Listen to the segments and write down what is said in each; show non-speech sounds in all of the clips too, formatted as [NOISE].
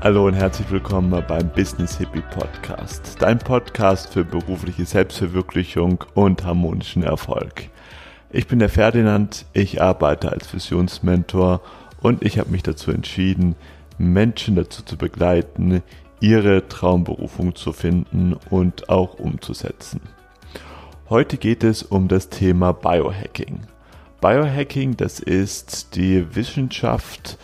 Hallo und herzlich willkommen beim Business Hippie Podcast, dein Podcast für berufliche Selbstverwirklichung und harmonischen Erfolg. Ich bin der Ferdinand, ich arbeite als Visionsmentor und ich habe mich dazu entschieden, Menschen dazu zu begleiten, ihre Traumberufung zu finden und auch umzusetzen. Heute geht es um das Thema Biohacking. Biohacking, das ist die Wissenschaft,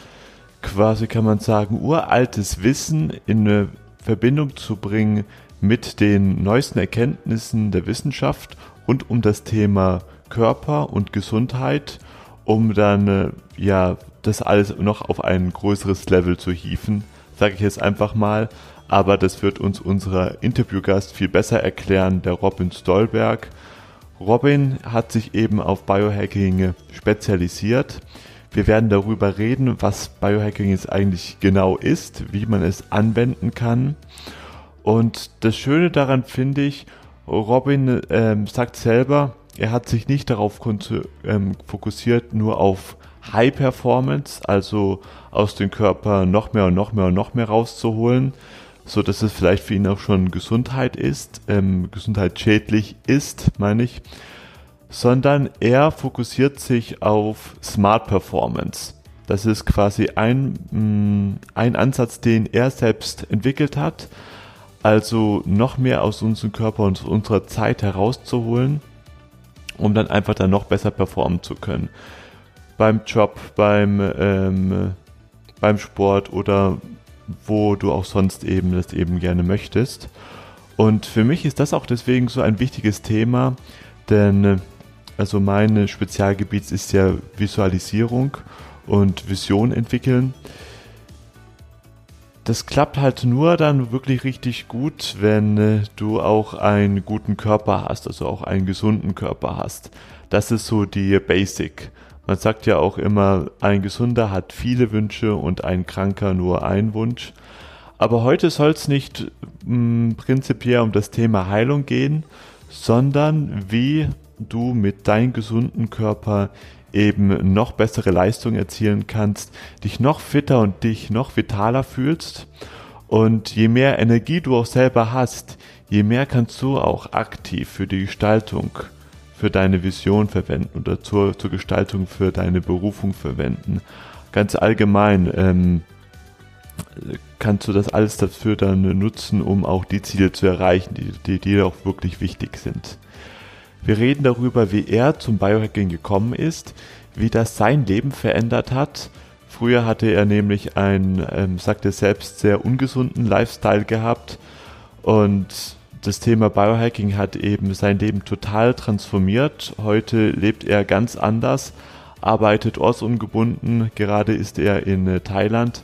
quasi kann man sagen, uraltes Wissen in eine Verbindung zu bringen mit den neuesten Erkenntnissen der Wissenschaft rund um das Thema Körper und Gesundheit, um dann äh, ja das alles noch auf ein größeres Level zu hieven, sage ich jetzt einfach mal. Aber das wird uns unser Interviewgast viel besser erklären, der Robin Stolberg. Robin hat sich eben auf Biohacking spezialisiert. Wir werden darüber reden, was Biohacking jetzt eigentlich genau ist, wie man es anwenden kann. Und das Schöne daran finde ich, Robin ähm, sagt selber, er hat sich nicht darauf ähm, fokussiert, nur auf High Performance, also aus dem Körper noch mehr und noch mehr und noch mehr rauszuholen, so dass es vielleicht für ihn auch schon Gesundheit ist, ähm, Gesundheit schädlich ist, meine ich, sondern er fokussiert sich auf Smart Performance. Das ist quasi ein, mm, ein Ansatz, den er selbst entwickelt hat, also noch mehr aus unserem Körper und unserer Zeit herauszuholen, um dann einfach dann noch besser performen zu können. Beim Job, beim, ähm, beim Sport oder wo du auch sonst eben das eben gerne möchtest. Und für mich ist das auch deswegen so ein wichtiges Thema, denn also mein Spezialgebiet ist ja Visualisierung und Vision entwickeln. Das klappt halt nur dann wirklich richtig gut, wenn äh, du auch einen guten Körper hast, also auch einen gesunden Körper hast. Das ist so die Basic. Man sagt ja auch immer, ein Gesunder hat viele Wünsche und ein Kranker nur einen Wunsch. Aber heute soll es nicht mh, mm, prinzipiell um das Thema Heilung gehen, sondern wie du mit deinem gesunden Körper eben noch bessere Leistung erzielen kannst, dich noch fitter und dich noch vitaler fühlst. Und je mehr Energie du auch selber hast, je mehr kannst du auch aktiv für die Gestaltung, für deine Vision verwenden oder zur, zur Gestaltung für deine Berufung verwenden. Ganz allgemein ähm, kannst du das alles dafür dann nutzen, um auch die Ziele zu erreichen, die, die dir auch wirklich wichtig sind. Wir reden darüber, wie er zum Biohacking gekommen ist, wie das sein Leben verändert hat. Früher hatte er nämlich einen, ähm, sagt er selbst, sehr ungesunden Lifestyle gehabt und das Thema Biohacking hat eben sein Leben total transformiert. Heute lebt er ganz anders, arbeitet ortsungebunden. Gerade ist er in äh, Thailand.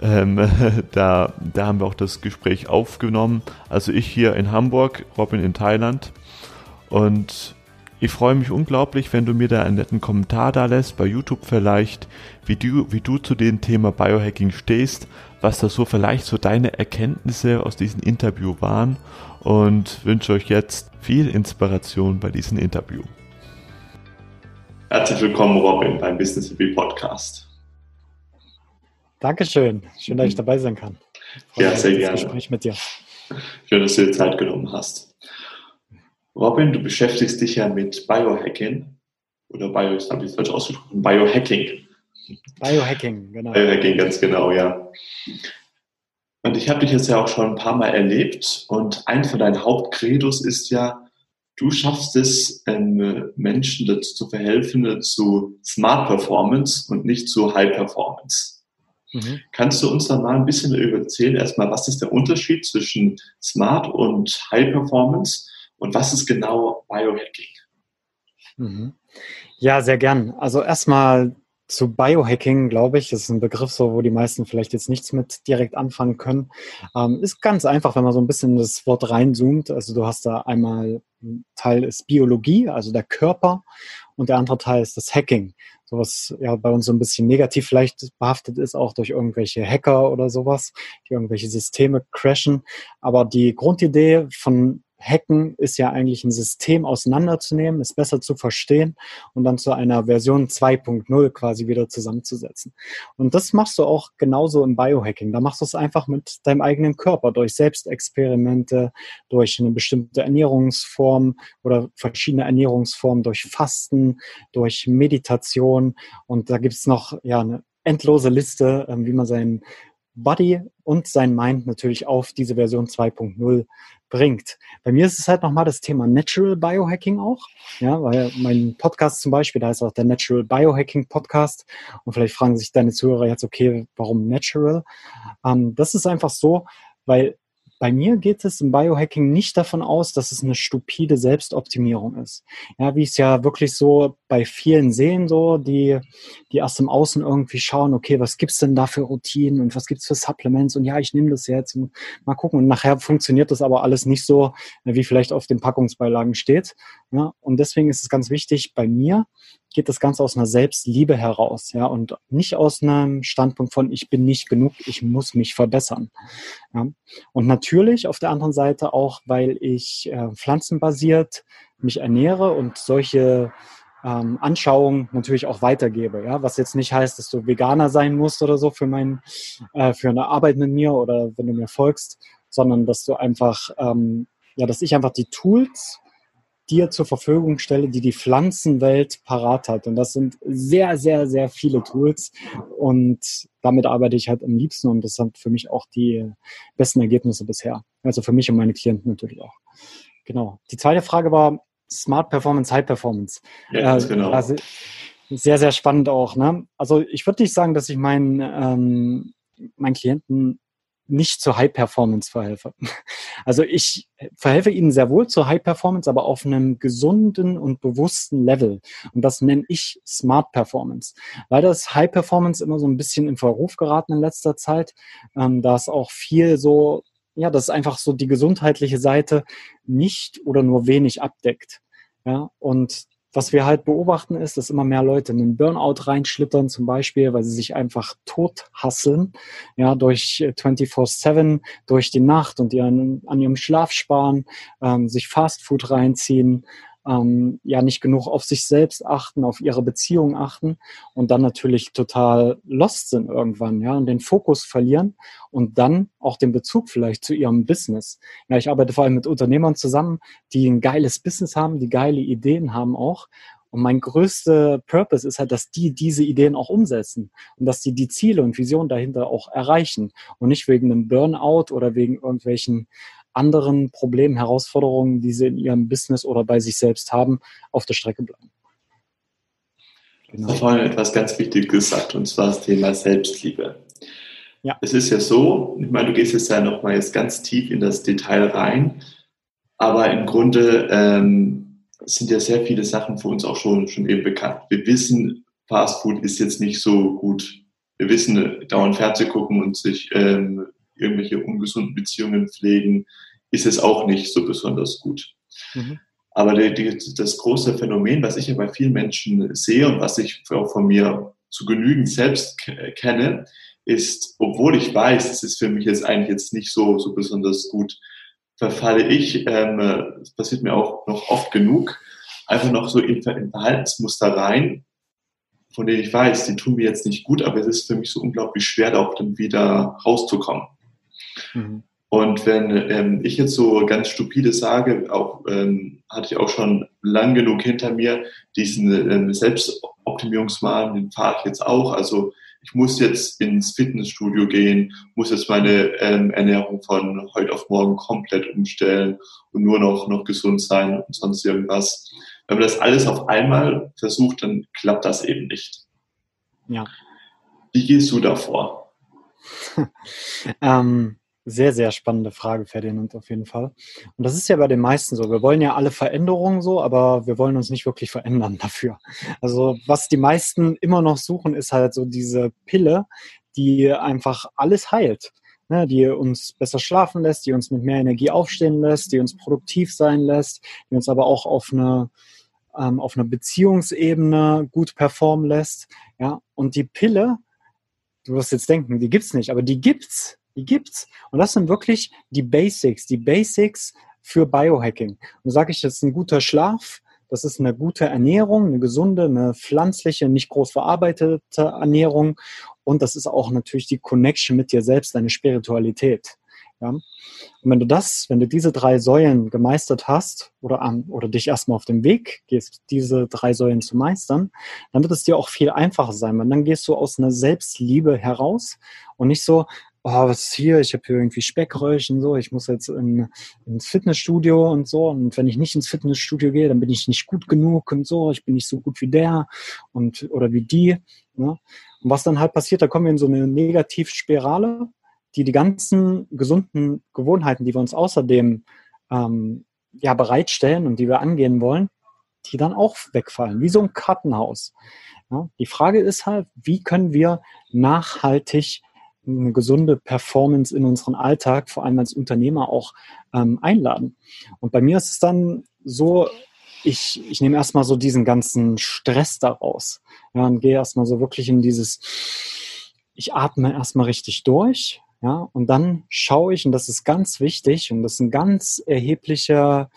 Ähm, [LAUGHS] da, da haben wir auch das Gespräch aufgenommen. Also ich hier in Hamburg, Robin in Thailand. Und ich freue mich unglaublich, wenn du mir da einen netten Kommentar da lässt, bei YouTube vielleicht, wie du, wie du zu dem Thema Biohacking stehst, was da so vielleicht so deine Erkenntnisse aus diesem Interview waren und wünsche euch jetzt viel Inspiration bei diesem Interview. Herzlich willkommen, Robin, beim Business Happy Podcast. Dankeschön. Schön, dass ich dabei sein kann. ja, sehr gerne. Gespräch mit dir. Schön, dass du dir Zeit genommen hast. Robin, du beschäftigst dich ja mit Biohacking oder Bio, habe ich falsch ausgesprochen, Biohacking. Biohacking, genau. Biohacking, ganz genau, ja. Und ich habe dich jetzt ja auch schon ein paar Mal erlebt und ein von deinen Hauptcredos ist ja, du schaffst es, ähm, Menschen dazu zu verhelfen, zu Smart Performance und nicht zu High Performance. Mhm. Kannst du uns da mal ein bisschen erzählen, erstmal, was ist der Unterschied zwischen Smart und High Performance und was ist genau Biohacking? Mhm. Ja, sehr gern. Also erstmal zu Biohacking, glaube ich, das ist ein Begriff, so, wo die meisten vielleicht jetzt nichts mit direkt anfangen können. Ähm, ist ganz einfach, wenn man so ein bisschen das Wort reinzoomt. Also du hast da einmal ein Teil ist Biologie, also der Körper, und der andere Teil ist das Hacking. So was ja bei uns so ein bisschen negativ vielleicht behaftet ist, auch durch irgendwelche Hacker oder sowas, die irgendwelche Systeme crashen. Aber die Grundidee von Hacken ist ja eigentlich ein System auseinanderzunehmen, es besser zu verstehen und dann zu einer Version 2.0 quasi wieder zusammenzusetzen. Und das machst du auch genauso im Biohacking. Da machst du es einfach mit deinem eigenen Körper, durch Selbstexperimente, durch eine bestimmte Ernährungsform oder verschiedene Ernährungsformen, durch Fasten, durch Meditation. Und da gibt es noch ja, eine endlose Liste, ähm, wie man seinen Body und sein Mind natürlich auf diese Version 2.0 bringt. Bei mir ist es halt nochmal das Thema Natural Biohacking auch. Ja, weil mein Podcast zum Beispiel, da ist auch der Natural Biohacking Podcast. Und vielleicht fragen sich deine Zuhörer jetzt, okay, warum Natural? Ähm, das ist einfach so, weil bei mir geht es im Biohacking nicht davon aus, dass es eine stupide Selbstoptimierung ist. Ja, wie es ja wirklich so bei vielen sehen, so, die, die erst im Außen irgendwie schauen, okay, was gibt's denn da für Routinen und was gibt's für Supplements und ja, ich nehme das jetzt und mal gucken. Und nachher funktioniert das aber alles nicht so, wie vielleicht auf den Packungsbeilagen steht. Ja, und deswegen ist es ganz wichtig, bei mir geht das Ganze aus einer Selbstliebe heraus, ja, und nicht aus einem Standpunkt von, ich bin nicht genug, ich muss mich verbessern. Ja. Und natürlich auf der anderen Seite auch, weil ich äh, pflanzenbasiert mich ernähre und solche ähm, Anschauungen natürlich auch weitergebe, ja, was jetzt nicht heißt, dass du Veganer sein musst oder so für mein, äh, für eine Arbeit mit mir oder wenn du mir folgst, sondern dass du einfach, ähm, ja, dass ich einfach die Tools dir zur Verfügung stelle, die die Pflanzenwelt parat hat. Und das sind sehr, sehr, sehr viele Tools. Und damit arbeite ich halt am liebsten und das sind für mich auch die besten Ergebnisse bisher. Also für mich und meine Klienten natürlich auch. Genau. Die zweite Frage war Smart Performance, High Performance. Ja, äh, genau. Also sehr, sehr spannend auch. Ne? Also ich würde nicht sagen, dass ich meinen, ähm, meinen Klienten nicht zur High Performance verhelfe. [LAUGHS] Also ich verhelfe ihnen sehr wohl zur High Performance, aber auf einem gesunden und bewussten Level. Und das nenne ich Smart Performance. Leider ist High Performance immer so ein bisschen in Verruf geraten in letzter Zeit, ähm, da es auch viel so, ja, das ist einfach so die gesundheitliche Seite nicht oder nur wenig abdeckt. Ja, und was wir halt beobachten ist, dass immer mehr Leute in den Burnout reinschlittern, zum Beispiel, weil sie sich einfach tot hasseln, ja, durch 24-7, durch die Nacht und ihren, an ihrem Schlaf sparen, ähm, sich Fastfood reinziehen, ähm, ja nicht genug auf sich selbst achten, auf ihre Beziehung achten und dann natürlich total lost sind irgendwann, ja, und den Fokus verlieren und dann auch den Bezug vielleicht zu ihrem Business. Ja, ich arbeite vor allem mit Unternehmern zusammen, die ein geiles Business haben, die geile Ideen haben auch und mein größter Purpose ist halt, dass die diese Ideen auch umsetzen und dass die die Ziele und Visionen dahinter auch erreichen und nicht wegen einem Burnout oder wegen irgendwelchen anderen Problemen, Herausforderungen, die sie in ihrem Business oder bei sich selbst haben, auf der Strecke bleiben. Genau. Ich habe vorhin etwas ganz Wichtiges gesagt, und zwar das Thema Selbstliebe. Ja. Es ist ja so, ich meine, du gehst jetzt ja nochmal jetzt ganz tief in das Detail rein, aber im Grunde ähm, sind ja sehr viele Sachen für uns auch schon, schon eben bekannt. Wir wissen, Fast Food ist jetzt nicht so gut. Wir wissen, dauernd Fernsehen gucken und sich ähm, irgendwelche ungesunden Beziehungen pflegen, ist es auch nicht so besonders gut. Mhm. Aber die, die, das große Phänomen, was ich ja bei vielen Menschen sehe und was ich auch von mir zu genügend selbst kenne, ist, obwohl ich weiß, es ist für mich jetzt eigentlich jetzt nicht so, so besonders gut, verfalle ich, ähm, das passiert mir auch noch oft genug, einfach noch so in, in Verhaltensmuster rein, von denen ich weiß, die tun mir jetzt nicht gut, aber es ist für mich so unglaublich schwer, da auch dann wieder rauszukommen. Mhm. Und wenn ähm, ich jetzt so ganz stupide sage, auch ähm, hatte ich auch schon lang genug hinter mir, diesen ähm, Selbstoptimierungsmahn, den fahre ich jetzt auch. Also ich muss jetzt ins Fitnessstudio gehen, muss jetzt meine ähm, Ernährung von heute auf morgen komplett umstellen und nur noch, noch gesund sein und sonst irgendwas. Wenn man das alles auf einmal versucht, dann klappt das eben nicht. Ja. Wie gehst du davor? [LAUGHS] ähm, sehr, sehr spannende Frage, Ferdinand, auf jeden Fall. Und das ist ja bei den meisten so. Wir wollen ja alle Veränderungen so, aber wir wollen uns nicht wirklich verändern [LAUGHS] dafür. Also was die meisten immer noch suchen, ist halt so diese Pille, die einfach alles heilt. Ne, die uns besser schlafen lässt, die uns mit mehr Energie aufstehen lässt, die uns produktiv sein lässt, die uns aber auch auf eine ähm, auf einer Beziehungsebene gut performen lässt. Ja, und die Pille, du wirst jetzt denken, die gibt's nicht, aber die gibt's die gibt's. Und das sind wirklich die Basics, die Basics für Biohacking. Und sage ich, das ist ein guter Schlaf, das ist eine gute Ernährung, eine gesunde, eine pflanzliche, nicht groß verarbeitete Ernährung. Und das ist auch natürlich die Connection mit dir selbst, deine Spiritualität. Ja? Und wenn du das, wenn du diese drei Säulen gemeistert hast oder, an, oder dich erstmal auf den Weg gehst, diese drei Säulen zu meistern, dann wird es dir auch viel einfacher sein, weil dann gehst du aus einer Selbstliebe heraus und nicht so, oh, was ist hier? Ich habe hier irgendwie Speckröllchen, so, ich muss jetzt in, ins Fitnessstudio und so. Und wenn ich nicht ins Fitnessstudio gehe, dann bin ich nicht gut genug und so, ich bin nicht so gut wie der und oder wie die. Ne? Und was dann halt passiert, da kommen wir in so eine Negativspirale, die die ganzen gesunden Gewohnheiten, die wir uns außerdem ähm, ja bereitstellen und die wir angehen wollen, die dann auch wegfallen, wie so ein Kartenhaus. Ja? Die Frage ist halt, wie können wir nachhaltig eine gesunde Performance in unseren Alltag, vor allem als Unternehmer auch ähm, einladen. Und bei mir ist es dann so, ich, ich nehme erstmal so diesen ganzen Stress daraus. Ja, und gehe erstmal so wirklich in dieses, ich atme erstmal richtig durch. Ja, und dann schaue ich, und das ist ganz wichtig, und das ist ein ganz erheblicher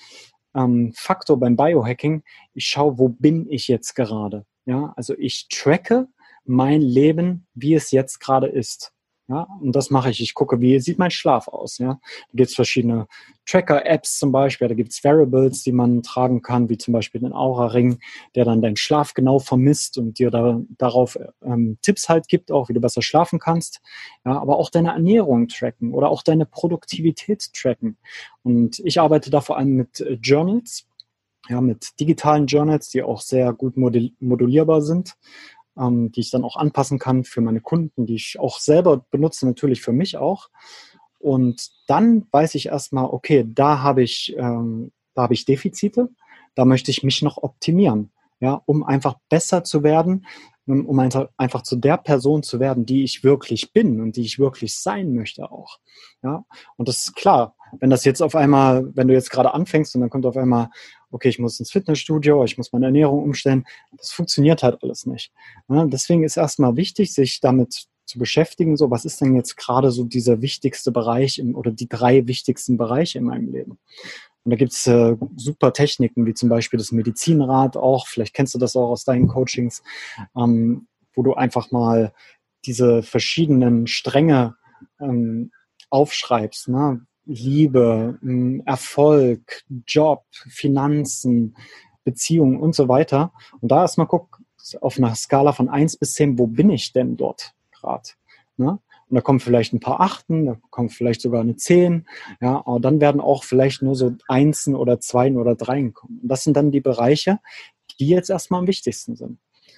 ähm, Faktor beim Biohacking, ich schaue, wo bin ich jetzt gerade. Ja, also ich tracke mein Leben, wie es jetzt gerade ist. Ja, und das mache ich. Ich gucke, wie sieht mein Schlaf aus. Ja, da gibt es verschiedene Tracker-Apps zum Beispiel. Da gibt es Variables, die man tragen kann, wie zum Beispiel den Aura-Ring, der dann deinen Schlaf genau vermisst und dir da, darauf ähm, Tipps halt gibt, auch wie du besser schlafen kannst. Ja, aber auch deine Ernährung tracken oder auch deine Produktivität tracken. Und ich arbeite da vor allem mit äh, Journals. Ja, mit digitalen Journals, die auch sehr gut modulierbar sind ähm, die ich dann auch anpassen kann für meine Kunden, die ich auch selber benutze, natürlich für mich auch. Und dann weiß ich erstmal, okay, da habe ich, ähm, da habe ich Defizite, da möchte ich mich noch optimieren, ja, um einfach besser zu werden, um einfach zu der Person zu werden, die ich wirklich bin und die ich wirklich sein möchte auch. Ja, und das ist klar. Wenn das jetzt auf einmal, wenn du jetzt gerade anfängst und dann kommt auf einmal, okay, ich muss ins Fitnessstudio, ich muss meine Ernährung umstellen, das funktioniert halt alles nicht. Ja, deswegen ist erstmal wichtig, sich damit zu beschäftigen, so was ist denn jetzt gerade so dieser wichtigste Bereich im, oder die drei wichtigsten Bereiche in meinem Leben. Und da gibt's äh, super Techniken, wie zum Beispiel das Medizinrad auch, vielleicht kennst du das auch aus deinen Coachings, ähm, wo du einfach mal diese verschiedenen Stränge ähm, aufschreibst. Ne? Liebe, Erfolg, Job, Finanzen, Beziehungen und so weiter. Und da erstmal guck auf einer Skala von eins bis zehn, wo bin ich denn dort gerade? Ne? Und da kommen vielleicht ein paar Achten, da kommt vielleicht sogar eine Zehn, ja, aber dann werden auch vielleicht nur so Einsen oder Zweien oder Dreien kommen. Und das sind dann die Bereiche, die jetzt erstmal am wichtigsten sind.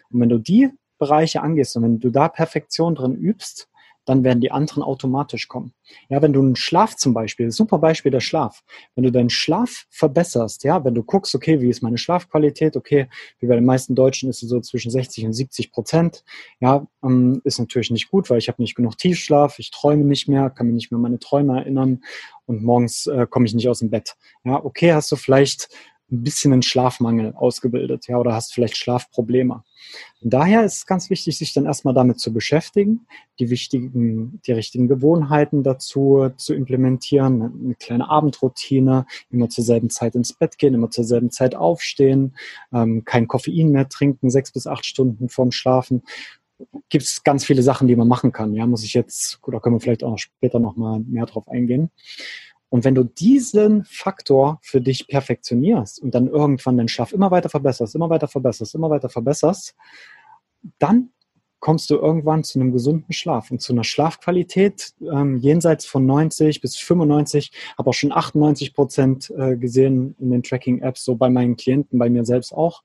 Und wenn du die Bereiche angehst und wenn du da Perfektion drin übst, dann werden die anderen automatisch kommen. Ja, wenn du einen Schlaf zum Beispiel, super Beispiel der Schlaf, wenn du deinen Schlaf verbesserst, ja, wenn du guckst, okay, wie ist meine Schlafqualität, okay, wie bei den meisten Deutschen ist sie so zwischen 60 und 70 Prozent, ja, ähm, ist natürlich nicht gut, weil ich habe nicht genug Tiefschlaf, ich träume nicht mehr, kann mich nicht mehr an meine Träume erinnern und morgens äh, komme ich nicht aus dem Bett. Ja, okay, hast du vielleicht ein bisschen einen Schlafmangel ausgebildet, ja, oder hast vielleicht Schlafprobleme. Und daher ist es ganz wichtig, sich dann erstmal damit zu beschäftigen, die wichtigen, die richtigen Gewohnheiten dazu zu implementieren, eine kleine Abendroutine, immer zur selben Zeit ins Bett gehen, immer zur selben Zeit aufstehen, ähm, kein Koffein mehr trinken, sechs bis acht Stunden vorm Schlafen. Gibt es ganz viele Sachen, die man machen kann. Ja, muss ich jetzt, gut, da können wir vielleicht auch noch später nochmal mehr drauf eingehen. Und wenn du diesen Faktor für dich perfektionierst und dann irgendwann den Schlaf immer weiter verbesserst, immer weiter verbesserst, immer weiter verbesserst, dann kommst du irgendwann zu einem gesunden Schlaf und zu einer Schlafqualität ähm, jenseits von 90 bis 95, habe auch schon 98 Prozent äh, gesehen in den Tracking-Apps, so bei meinen Klienten, bei mir selbst auch.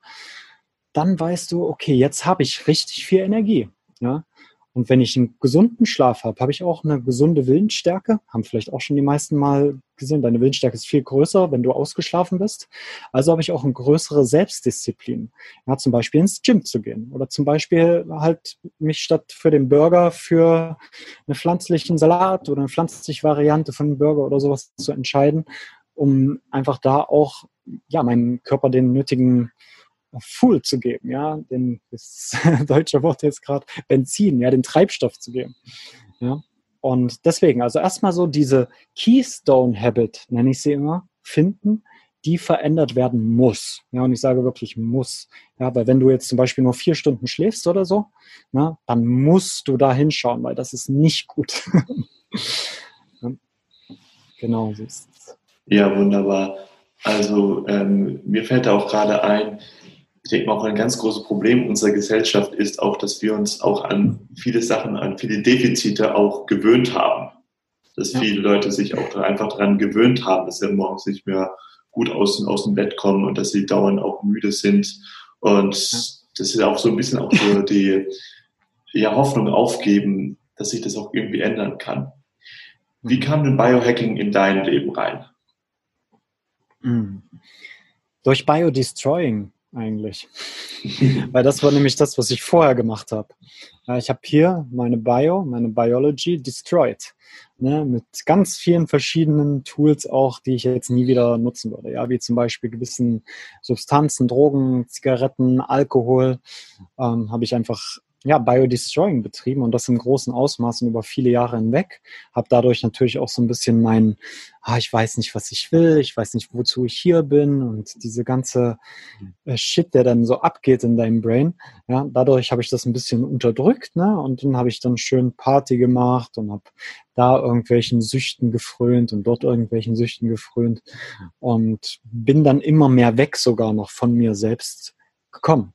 Dann weißt du, okay, jetzt habe ich richtig viel Energie. Ja? Und wenn ich einen gesunden Schlaf habe, habe ich auch eine gesunde Willensstärke. Haben vielleicht auch schon die meisten mal gesehen. Deine Willensstärke ist viel größer, wenn du ausgeschlafen bist. Also habe ich auch eine größere Selbstdisziplin. Ja, zum Beispiel ins Gym zu gehen. Oder zum Beispiel halt mich statt für den Burger für einen pflanzlichen Salat oder eine pflanzliche Variante von einem Burger oder sowas zu entscheiden, um einfach da auch ja, meinem Körper den nötigen Full zu geben, ja, den, das [LAUGHS] deutsche Wort jetzt gerade, Benzin, ja, den Treibstoff zu geben. Ja. Und deswegen, also erstmal so diese Keystone Habit, nenne ich sie immer, finden, die verändert werden muss. Ja, und ich sage wirklich muss. Ja, weil wenn du jetzt zum Beispiel nur vier Stunden schläfst oder so, na, dann musst du da hinschauen, weil das ist nicht gut. [LAUGHS] genau so. Ja, wunderbar. Also ähm, mir fällt da auch gerade ein, ich denke mal auch ein ganz großes Problem unserer Gesellschaft ist auch, dass wir uns auch an viele Sachen, an viele Defizite auch gewöhnt haben. Dass ja. viele Leute sich auch einfach daran gewöhnt haben, dass sie morgens nicht mehr gut aus, aus dem Bett kommen und dass sie dauernd auch müde sind. Und ja. das ist auch so ein bisschen auch so die ja, Hoffnung aufgeben, dass sich das auch irgendwie ändern kann. Wie mhm. kam denn Biohacking in dein Leben rein? Mhm. Durch Biodestroying eigentlich. [LAUGHS] Weil das war nämlich das, was ich vorher gemacht habe. Ich habe hier meine Bio, meine Biology destroyed. Ne, mit ganz vielen verschiedenen Tools auch, die ich jetzt nie wieder nutzen würde. Ja, wie zum Beispiel gewissen Substanzen, Drogen, Zigaretten, Alkohol, ähm, habe ich einfach ja, Biodestroying betrieben und das im großen Ausmaß und über viele Jahre hinweg. Habe dadurch natürlich auch so ein bisschen mein, ah, ich weiß nicht, was ich will, ich weiß nicht, wozu ich hier bin und diese ganze äh, Shit, der dann so abgeht in deinem Brain. Ja, dadurch habe ich das ein bisschen unterdrückt, ne? Und dann habe ich dann schön Party gemacht und habe da irgendwelchen Süchten gefrönt und dort irgendwelchen Süchten gefrönt und bin dann immer mehr weg sogar noch von mir selbst gekommen.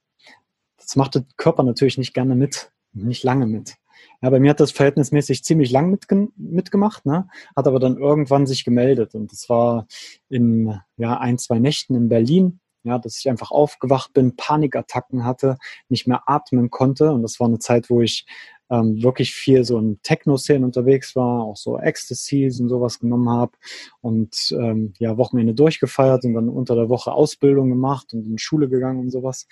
Das macht der Körper natürlich nicht gerne mit, nicht lange mit. Ja, bei mir hat das verhältnismäßig ziemlich lang mitge mitgemacht, ne? hat aber dann irgendwann sich gemeldet. Und das war in ja, ein, zwei Nächten in Berlin, ja, dass ich einfach aufgewacht bin, Panikattacken hatte, nicht mehr atmen konnte. Und das war eine Zeit, wo ich ähm, wirklich viel so in Techno-Szenen unterwegs war, auch so Ecstasies und sowas genommen habe und ähm, ja, Wochenende durchgefeiert und dann unter der Woche Ausbildung gemacht und in Schule gegangen und sowas.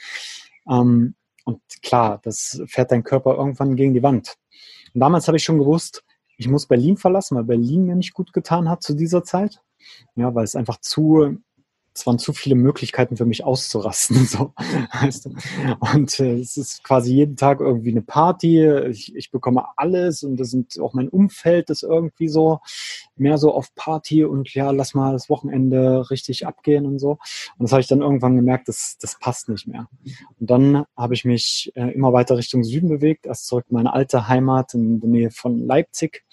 Ähm, und klar, das fährt dein Körper irgendwann gegen die Wand. Und damals habe ich schon gewusst, ich muss Berlin verlassen, weil Berlin mir nicht gut getan hat zu dieser Zeit. Ja, weil es einfach zu es waren zu viele Möglichkeiten für mich auszurasten. [LAUGHS] So? Und äh, es ist quasi jeden Tag irgendwie eine Party. Ich, ich bekomme alles und das sind auch mein Umfeld ist irgendwie so mehr so auf Party und ja, lass mal das Wochenende richtig abgehen und so. Und das habe ich dann irgendwann gemerkt, das, das passt nicht mehr. Und dann habe ich mich äh, immer weiter Richtung Süden bewegt, erst zurück in meine alte Heimat in der Nähe von Leipzig.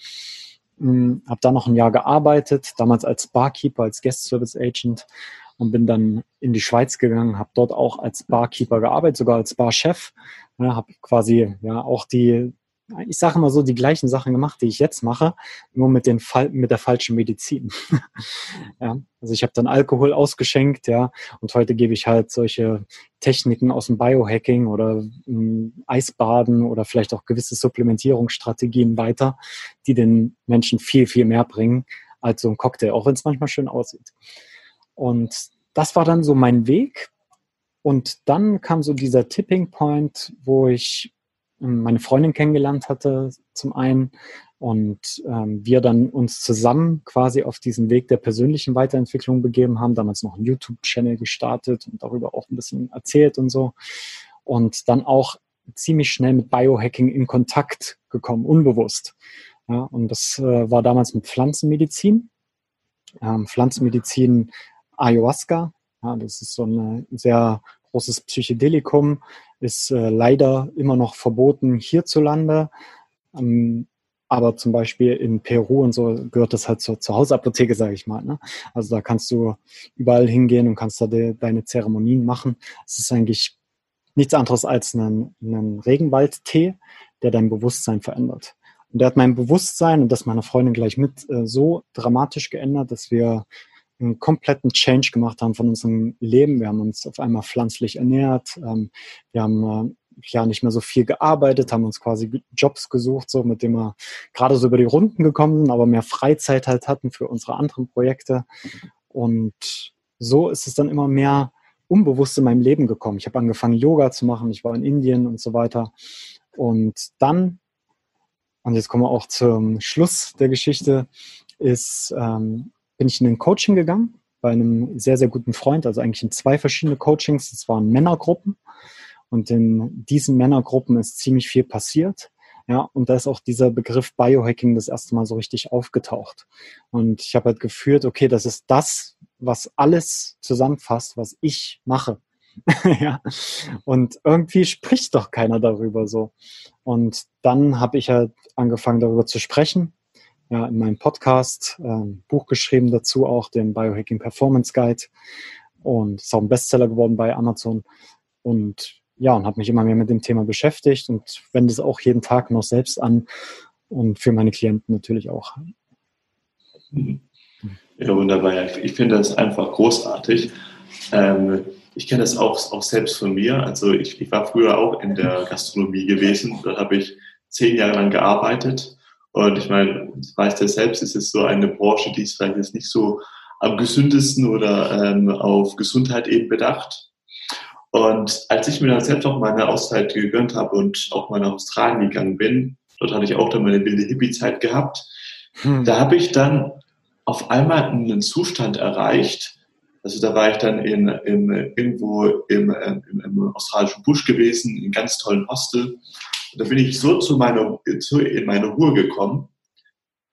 Hm, habe da noch ein Jahr gearbeitet, damals als Barkeeper, als Guest Service Agent und bin dann in die Schweiz gegangen, habe dort auch als Barkeeper gearbeitet, sogar als Barchef. Ja, habe quasi ja auch die, ich sage mal so, die gleichen Sachen gemacht, die ich jetzt mache, nur mit, den mit der falschen Medizin. [LAUGHS] ja, also ich habe dann Alkohol ausgeschenkt, ja, und heute gebe ich halt solche Techniken aus dem Biohacking oder ähm, Eisbaden oder vielleicht auch gewisse Supplementierungsstrategien weiter, die den Menschen viel, viel mehr bringen als so ein Cocktail, auch wenn es manchmal schön aussieht. Und das war dann so mein Weg. Und dann kam so dieser Tipping Point, wo ich ähm, meine Freundin kennengelernt hatte, zum einen, und ähm, wir dann uns zusammen quasi auf diesen Weg der persönlichen Weiterentwicklung begeben haben, damals noch einen YouTube-Channel gestartet und darüber auch ein bisschen erzählt und so. Und dann auch ziemlich schnell mit Biohacking in Kontakt gekommen, unbewusst. Ja, und das äh, war damals mit Pflanzenmedizin. Ähm, Pflanzenmedizin Ayahuasca. Ja, das ist so ein sehr großes Psychedelikum, ist äh, leider immer noch verboten hierzulande. Ähm, aber zum Beispiel in Peru und so gehört das halt zur, zur Hausapotheke, sage ich mal. Ne? Also da kannst du überall hingehen und kannst da de, deine Zeremonien machen. Es ist eigentlich nichts anderes als ein, ein Regenwaldtee, der dein Bewusstsein verändert. Und der hat mein Bewusstsein und das meiner Freundin gleich mit äh, so dramatisch geändert, dass wir einen kompletten Change gemacht haben von unserem Leben. Wir haben uns auf einmal pflanzlich ernährt. Ähm, wir haben äh, ja nicht mehr so viel gearbeitet, haben uns quasi Jobs gesucht, so mit dem wir gerade so über die Runden gekommen sind, aber mehr Freizeit halt hatten für unsere anderen Projekte. Und so ist es dann immer mehr unbewusst in meinem Leben gekommen. Ich habe angefangen, Yoga zu machen, ich war in Indien und so weiter. Und dann, und jetzt kommen wir auch zum Schluss der Geschichte, ist ähm, bin ich in ein Coaching gegangen bei einem sehr, sehr guten Freund, also eigentlich in zwei verschiedene Coachings. Das waren Männergruppen. Und in diesen Männergruppen ist ziemlich viel passiert. Ja, und da ist auch dieser Begriff Biohacking das erste Mal so richtig aufgetaucht. Und ich habe halt gefühlt, okay, das ist das, was alles zusammenfasst, was ich mache. [LAUGHS] ja. Und irgendwie spricht doch keiner darüber so. Und dann habe ich halt angefangen, darüber zu sprechen. Ja, in meinem Podcast, äh, Buch geschrieben dazu auch, den Biohacking Performance Guide. Und ist auch ein Bestseller geworden bei Amazon. Und ja, und habe mich immer mehr mit dem Thema beschäftigt und wende es auch jeden Tag noch selbst an und für meine Klienten natürlich auch. Ja, wunderbar. Ich finde das einfach großartig. Ähm, ich kenne das auch, auch selbst von mir. Also ich, ich war früher auch in der Gastronomie gewesen. Dort habe ich zehn Jahre lang gearbeitet. Und ich meine, das weiß ja selbst, es ist so eine Branche, die ist vielleicht jetzt nicht so am gesündesten oder ähm, auf Gesundheit eben bedacht. Und als ich mir dann selbst auch meine Auszeit gegönnt habe und auch mal nach Australien gegangen bin, dort hatte ich auch dann meine wilde Hippie-Zeit gehabt, hm. da habe ich dann auf einmal einen Zustand erreicht, also da war ich dann in, in, irgendwo im, im, im australischen Busch gewesen, in einem ganz tollen Hostel. Und da bin ich so zu meiner, zu, in meine Ruhe gekommen.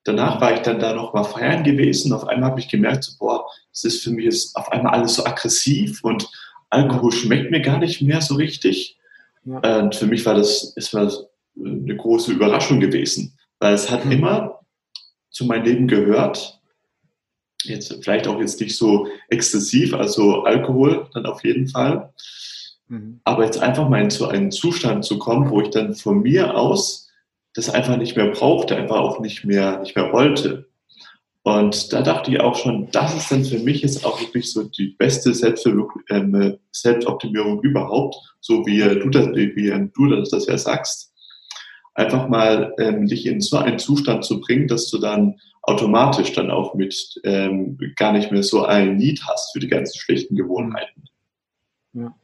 Danach war ich dann da noch mal feiern gewesen. Auf einmal habe ich gemerkt, so, boah, das ist für mich jetzt auf einmal alles so aggressiv und Alkohol schmeckt mir gar nicht mehr so richtig. Ja. Und für mich war das, ist das eine große Überraschung gewesen, weil es hat mhm. immer zu meinem Leben gehört, Jetzt vielleicht auch jetzt nicht so exzessiv, also Alkohol dann auf jeden Fall. Mhm. Aber jetzt einfach mal in so einen Zustand zu kommen, wo ich dann von mir aus das einfach nicht mehr brauchte, einfach auch nicht mehr, nicht mehr wollte. Und da dachte ich auch schon, das ist dann für mich jetzt auch wirklich so die beste ähm, Selbstoptimierung überhaupt, so wie du das, wie du das, das ja sagst. Einfach mal ähm, dich in so einen Zustand zu bringen, dass du dann automatisch dann auch mit ähm, gar nicht mehr so ein Need hast für die ganzen schlechten Gewohnheiten. Ja.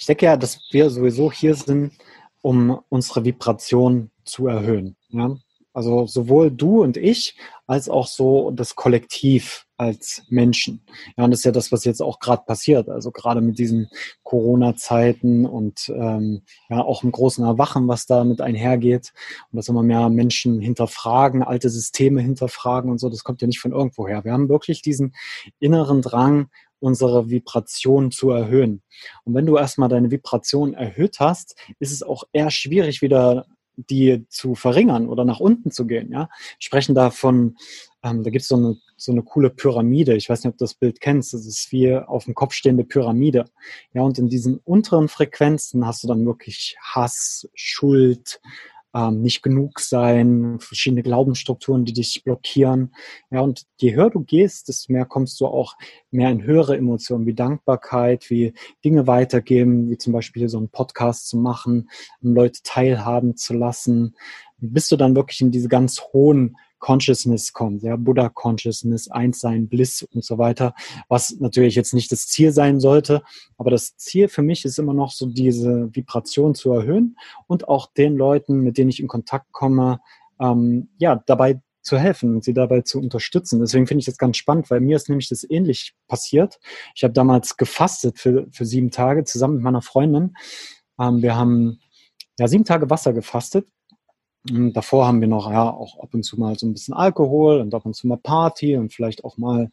Ich denke ja, dass wir sowieso hier sind, um unsere Vibration zu erhöhen. Ja? Also sowohl du und ich, als auch so das Kollektiv als Menschen. Ja, und das ist ja das, was jetzt auch gerade passiert. Also gerade mit diesen Corona-Zeiten und ähm, ja auch im großen Erwachen, was da mit einhergeht. Und dass immer mehr Menschen hinterfragen, alte Systeme hinterfragen und so, das kommt ja nicht von irgendwo her. Wir haben wirklich diesen inneren Drang, unsere Vibration zu erhöhen. Und wenn du erstmal deine Vibration erhöht hast, ist es auch eher schwierig, wieder die zu verringern oder nach unten zu gehen. Ja? sprechen da von, ähm, da gibt es so eine, so eine coole Pyramide. Ich weiß nicht, ob du das Bild kennst. Das ist wie auf dem Kopf stehende Pyramide. Ja, und in diesen unteren Frequenzen hast du dann wirklich Hass, Schuld, ähm, nicht genug sein, verschiedene Glaubensstrukturen, die dich blockieren. Ja, und je höher du gehst, desto mehr kommst du auch mehr in höhere Emotionen wie Dankbarkeit, wie Dinge weitergeben, wie zum Beispiel so einen Podcast zu machen, um Leute teilhaben zu lassen, bis du dann wirklich in diese ganz hohen Consciousness kommt, ja, Buddha Consciousness, Einssein, Bliss und so weiter, was natürlich jetzt nicht das Ziel sein sollte, aber das Ziel für mich ist immer noch so diese Vibration zu erhöhen und auch den Leuten, mit denen ich in Kontakt komme, ähm, ja, dabei zu helfen und sie dabei zu unterstützen. Deswegen finde ich das ganz spannend, weil mir ist nämlich das ähnlich passiert. Ich habe damals gefastet für, für sieben Tage zusammen mit meiner Freundin. Ähm, wir haben ja sieben Tage Wasser gefastet davor haben wir noch ja auch ab und zu mal so ein bisschen Alkohol und ab und zu mal Party und vielleicht auch mal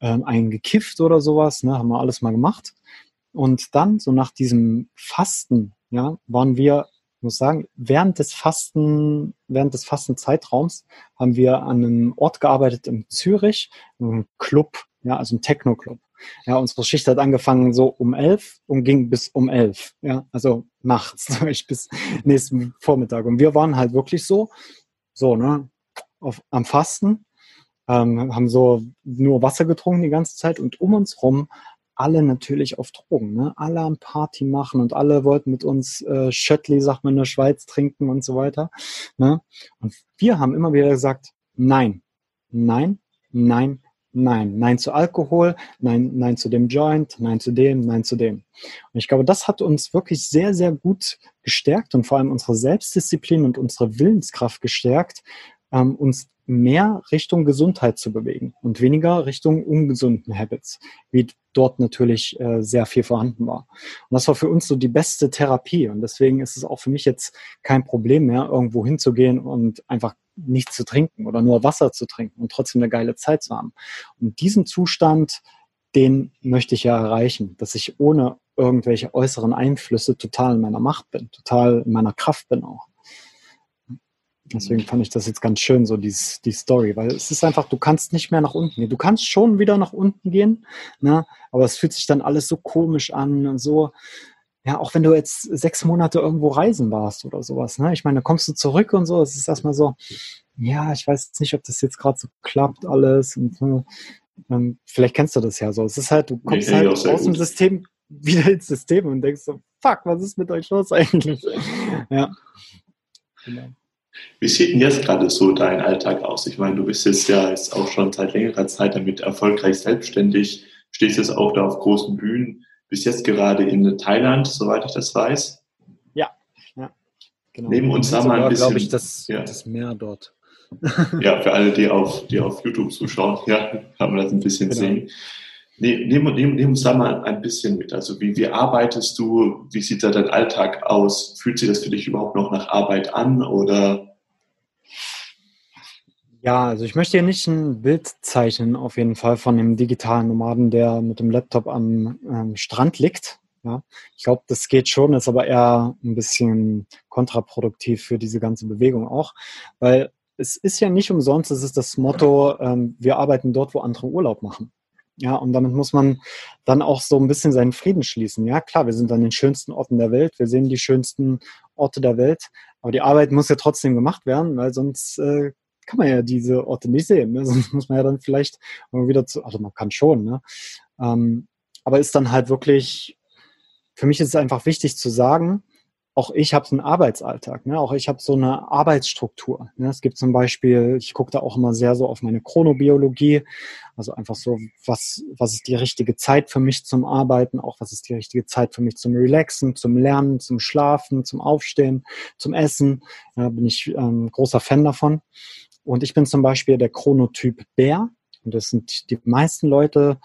ähm, einen gekifft oder sowas, ne, haben wir alles mal gemacht. Und dann, so nach diesem Fasten, ja, waren wir, muss sagen, während des Fasten, während des Fastenzeitraums haben wir an einem Ort gearbeitet in Zürich, einem Club, ja, also ein Techno-Club. Ja, unsere Schicht hat angefangen so um elf und ging bis um elf. Ja, also nachts [LAUGHS] bis nächsten Vormittag. Und wir waren halt wirklich so, so, ne, auf, am Fasten, ähm, haben so nur Wasser getrunken die ganze Zeit und um uns rum alle natürlich auf Drogen, ne? Alle am Party machen und alle wollten mit uns äh, Schöttli, sagt man in der Schweiz, trinken und so weiter. Ne? Und wir haben immer wieder gesagt, nein, nein, nein, Nein, nein zu Alkohol, nein, nein zu dem Joint, nein zu dem, nein zu dem. Und ich glaube, das hat uns wirklich sehr, sehr gut gestärkt und vor allem unsere Selbstdisziplin und unsere Willenskraft gestärkt, ähm, uns mehr Richtung Gesundheit zu bewegen und weniger Richtung ungesunden Habits, wie dort natürlich äh, sehr viel vorhanden war. Und das war für uns so die beste Therapie. Und deswegen ist es auch für mich jetzt kein Problem mehr, irgendwo hinzugehen und einfach nichts zu trinken oder nur Wasser zu trinken und trotzdem eine geile Zeit zu haben. Und diesen Zustand, den möchte ich ja erreichen, dass ich ohne irgendwelche äußeren Einflüsse total in meiner Macht bin, total in meiner Kraft bin auch. Deswegen fand ich das jetzt ganz schön, so die, die Story, weil es ist einfach, du kannst nicht mehr nach unten gehen. Du kannst schon wieder nach unten gehen, ne? aber es fühlt sich dann alles so komisch an und so. Ja, auch wenn du jetzt sechs Monate irgendwo reisen warst oder sowas, ne? Ich meine, da kommst du zurück und so, es ist erstmal so, ja, ich weiß nicht, ob das jetzt gerade so klappt alles und ähm, vielleicht kennst du das ja so. Es ist halt, du kommst nee, halt aus gut. dem System [LAUGHS] wieder ins System und denkst so, fuck, was ist mit euch los eigentlich? ja. Genau. Wie sieht denn jetzt gerade so dein Alltag aus? Ich meine, du bist jetzt ja jetzt auch schon seit längerer Zeit damit erfolgreich selbstständig, stehst jetzt auch da auf großen Bühnen, bist jetzt gerade in Thailand, soweit ich das weiß. Ja, ja. Genau. Neben uns da mal ein bisschen. glaube ich, das, ja. das Meer dort. ja, [LAUGHS] für alle, die auf, die auf YouTube zuschauen, ja, kann man das ein bisschen genau. sehen. Nehmen, nehmen, nehmen uns da mal ein bisschen mit. Also wie, wie arbeitest du? Wie sieht da dein Alltag aus? Fühlt sich das für dich überhaupt noch nach Arbeit an oder? Ja, also ich möchte hier nicht ein Bild zeichnen, auf jeden Fall von dem digitalen Nomaden, der mit dem Laptop am ähm, Strand liegt. Ja, ich glaube, das geht schon, ist aber eher ein bisschen kontraproduktiv für diese ganze Bewegung auch, weil es ist ja nicht umsonst, es ist das Motto, ähm, wir arbeiten dort, wo andere Urlaub machen. Ja, und damit muss man dann auch so ein bisschen seinen Frieden schließen. Ja, klar, wir sind an den schönsten Orten der Welt, wir sehen die schönsten Orte der Welt, aber die Arbeit muss ja trotzdem gemacht werden, weil sonst äh, kann man ja diese Orte nicht sehen. Ne? [LAUGHS] Sonst muss man ja dann vielleicht wieder zu, also man kann schon, ne? Ähm, aber ist dann halt wirklich, für mich ist es einfach wichtig zu sagen, auch ich habe einen Arbeitsalltag, ne? auch ich habe so eine Arbeitsstruktur. Ne? Es gibt zum Beispiel, ich gucke da auch immer sehr so auf meine Chronobiologie, also einfach so, was, was ist die richtige Zeit für mich zum Arbeiten, auch was ist die richtige Zeit für mich zum Relaxen, zum Lernen, zum Schlafen, zum Aufstehen, zum Essen. Da bin ich ähm, großer Fan davon. Und ich bin zum Beispiel der Chronotyp Bär. Und das sind die meisten Leute,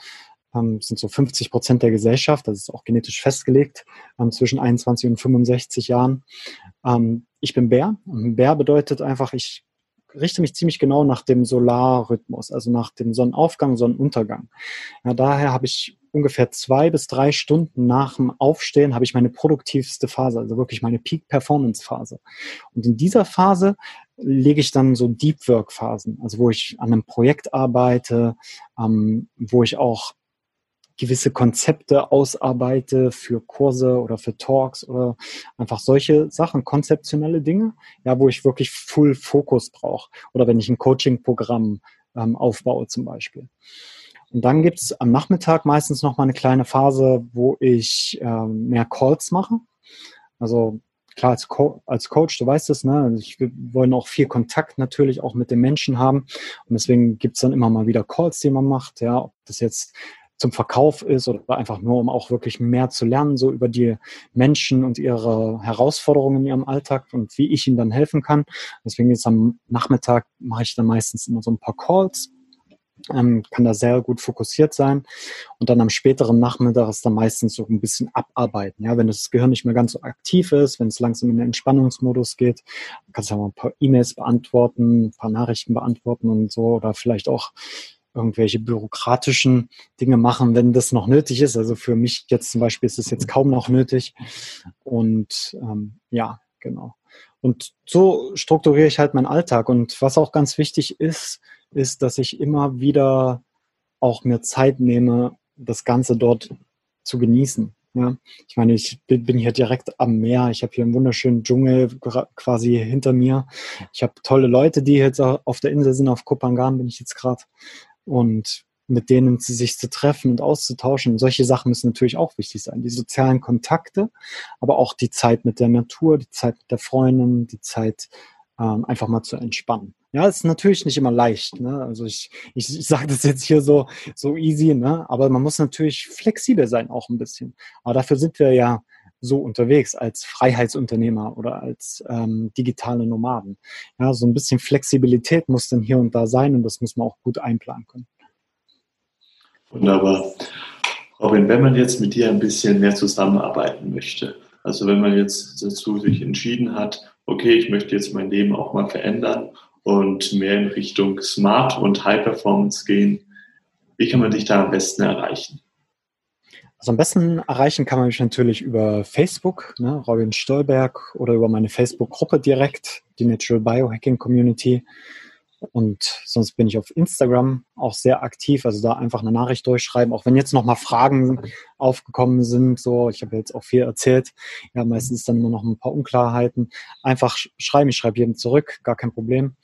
ähm, sind so 50 Prozent der Gesellschaft, das ist auch genetisch festgelegt, ähm, zwischen 21 und 65 Jahren. Ähm, ich bin Bär und Bär bedeutet einfach, ich richte mich ziemlich genau nach dem Solarrhythmus, also nach dem Sonnenaufgang, Sonnenuntergang. Ja, daher habe ich ungefähr zwei bis drei Stunden nach dem Aufstehen habe ich meine produktivste Phase, also wirklich meine Peak-Performance-Phase. Und in dieser Phase lege ich dann so Deep Work-Phasen, also wo ich an einem Projekt arbeite, ähm, wo ich auch gewisse Konzepte ausarbeite für Kurse oder für Talks oder einfach solche Sachen, konzeptionelle Dinge, ja, wo ich wirklich Full Fokus brauche. Oder wenn ich ein Coaching-Programm ähm, aufbaue zum Beispiel. Und dann gibt's am Nachmittag meistens noch mal eine kleine Phase, wo ich ähm, mehr Calls mache. Also klar, als, Co als Coach, du weißt es, ne? Also ich will, wollen auch viel Kontakt natürlich auch mit den Menschen haben. Und deswegen gibt's dann immer mal wieder Calls, die man macht. Ja, ob das jetzt zum Verkauf ist oder einfach nur, um auch wirklich mehr zu lernen, so über die Menschen und ihre Herausforderungen in ihrem Alltag und wie ich ihnen dann helfen kann. Deswegen jetzt am Nachmittag mache ich dann meistens immer so ein paar Calls, ähm, kann da sehr gut fokussiert sein. Und dann am späteren Nachmittag ist dann meistens so ein bisschen abarbeiten. Ja, wenn das Gehirn nicht mehr ganz so aktiv ist, wenn es langsam in den Entspannungsmodus geht, kannst du ja mal ein paar E-Mails beantworten, ein paar Nachrichten beantworten und so oder vielleicht auch irgendwelche bürokratischen Dinge machen, wenn das noch nötig ist. Also für mich jetzt zum Beispiel ist es jetzt kaum noch nötig. Und ähm, ja, genau. Und so strukturiere ich halt meinen Alltag. Und was auch ganz wichtig ist, ist, dass ich immer wieder auch mir Zeit nehme, das Ganze dort zu genießen. Ja, ich meine, ich bin hier direkt am Meer. Ich habe hier einen wunderschönen Dschungel quasi hinter mir. Ich habe tolle Leute, die jetzt auf der Insel sind. Auf Kopangan bin ich jetzt gerade und mit denen sich zu treffen und auszutauschen. solche Sachen müssen natürlich auch wichtig sein. Die sozialen Kontakte, aber auch die Zeit mit der Natur, die Zeit mit der Freundin, die Zeit ähm, einfach mal zu entspannen. Ja, ist natürlich nicht immer leicht. Ne? Also ich, ich, ich sage das jetzt hier so, so easy, ne? aber man muss natürlich flexibel sein auch ein bisschen. Aber dafür sind wir ja so unterwegs als Freiheitsunternehmer oder als ähm, digitale Nomaden. Ja, so ein bisschen Flexibilität muss dann hier und da sein und das muss man auch gut einplanen können. Wunderbar. Robin, wenn man jetzt mit dir ein bisschen mehr zusammenarbeiten möchte, also wenn man jetzt dazu sich entschieden hat, okay, ich möchte jetzt mein Leben auch mal verändern und mehr in Richtung Smart und High Performance gehen, Wie kann man dich da am besten erreichen? Also am besten erreichen kann man mich natürlich über Facebook, ne, Robin Stolberg, oder über meine Facebook-Gruppe direkt, die Natural Biohacking Community. Und sonst bin ich auf Instagram auch sehr aktiv, also da einfach eine Nachricht durchschreiben, auch wenn jetzt nochmal Fragen aufgekommen sind, so, ich habe jetzt auch viel erzählt, ja, meistens dann nur noch ein paar Unklarheiten, einfach schreiben, ich schreibe jedem zurück, gar kein Problem.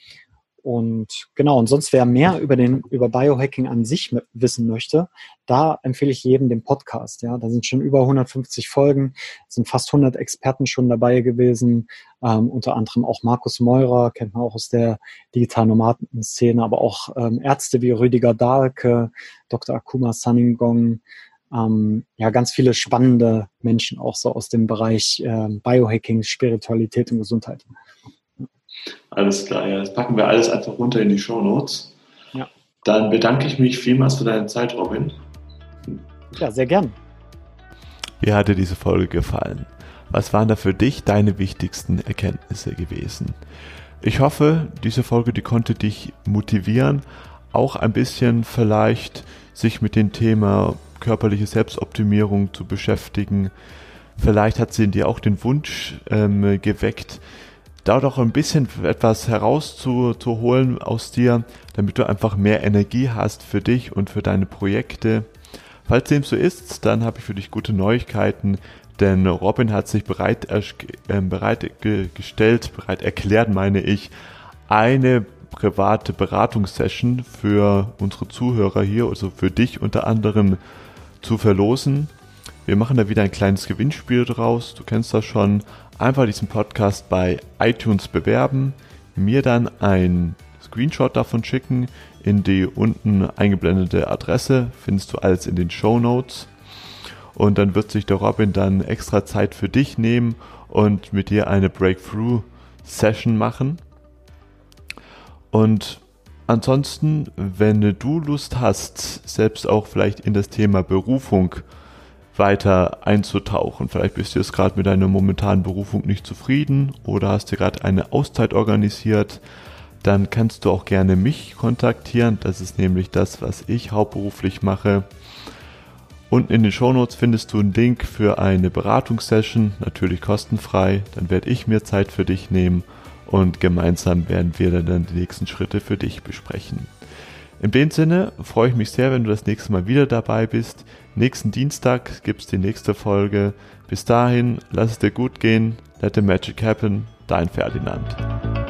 Und genau, und sonst wer mehr über den, über Biohacking an sich wissen möchte, da empfehle ich jedem den Podcast. Ja, da sind schon über 150 Folgen, sind fast 100 Experten schon dabei gewesen, ähm, unter anderem auch Markus Meurer, kennt man auch aus der digital Nomaden-Szene, aber auch ähm, Ärzte wie Rüdiger Dahlke, Dr. Akuma Saningong, ähm, ja, ganz viele spannende Menschen auch so aus dem Bereich äh, Biohacking, Spiritualität und Gesundheit. Alles klar, ja. Das packen wir alles einfach runter in die Show Notes. Ja. Dann bedanke ich mich vielmals für deine Zeit, Robin. Ja, sehr gern. Wie hat dir diese Folge gefallen? Was waren da für dich deine wichtigsten Erkenntnisse gewesen? Ich hoffe, diese Folge, die konnte dich motivieren, auch ein bisschen vielleicht sich mit dem Thema körperliche Selbstoptimierung zu beschäftigen. Vielleicht hat sie in dir auch den Wunsch ähm, geweckt, da doch ein bisschen etwas herauszuholen aus dir, damit du einfach mehr Energie hast für dich und für deine Projekte. Falls dem so ist, dann habe ich für dich gute Neuigkeiten, denn Robin hat sich bereit, äh, bereit gestellt, bereit erklärt, meine ich, eine private Beratungssession für unsere Zuhörer hier, also für dich unter anderem zu verlosen. Wir machen da wieder ein kleines Gewinnspiel draus. Du kennst das schon einfach diesen Podcast bei iTunes bewerben, mir dann ein Screenshot davon schicken in die unten eingeblendete Adresse, findest du alles in den Show Notes. Und dann wird sich der Robin dann extra Zeit für dich nehmen und mit dir eine Breakthrough-Session machen. Und ansonsten, wenn du Lust hast, selbst auch vielleicht in das Thema Berufung weiter einzutauchen. Vielleicht bist du jetzt gerade mit deiner momentanen Berufung nicht zufrieden oder hast dir gerade eine Auszeit organisiert. Dann kannst du auch gerne mich kontaktieren. Das ist nämlich das, was ich hauptberuflich mache. Unten in den Shownotes findest du einen Link für eine Beratungssession, natürlich kostenfrei. Dann werde ich mir Zeit für dich nehmen und gemeinsam werden wir dann die nächsten Schritte für dich besprechen. In dem Sinne freue ich mich sehr, wenn du das nächste Mal wieder dabei bist. Nächsten Dienstag gibt es die nächste Folge. Bis dahin, lass es dir gut gehen. Let the magic happen. Dein Ferdinand.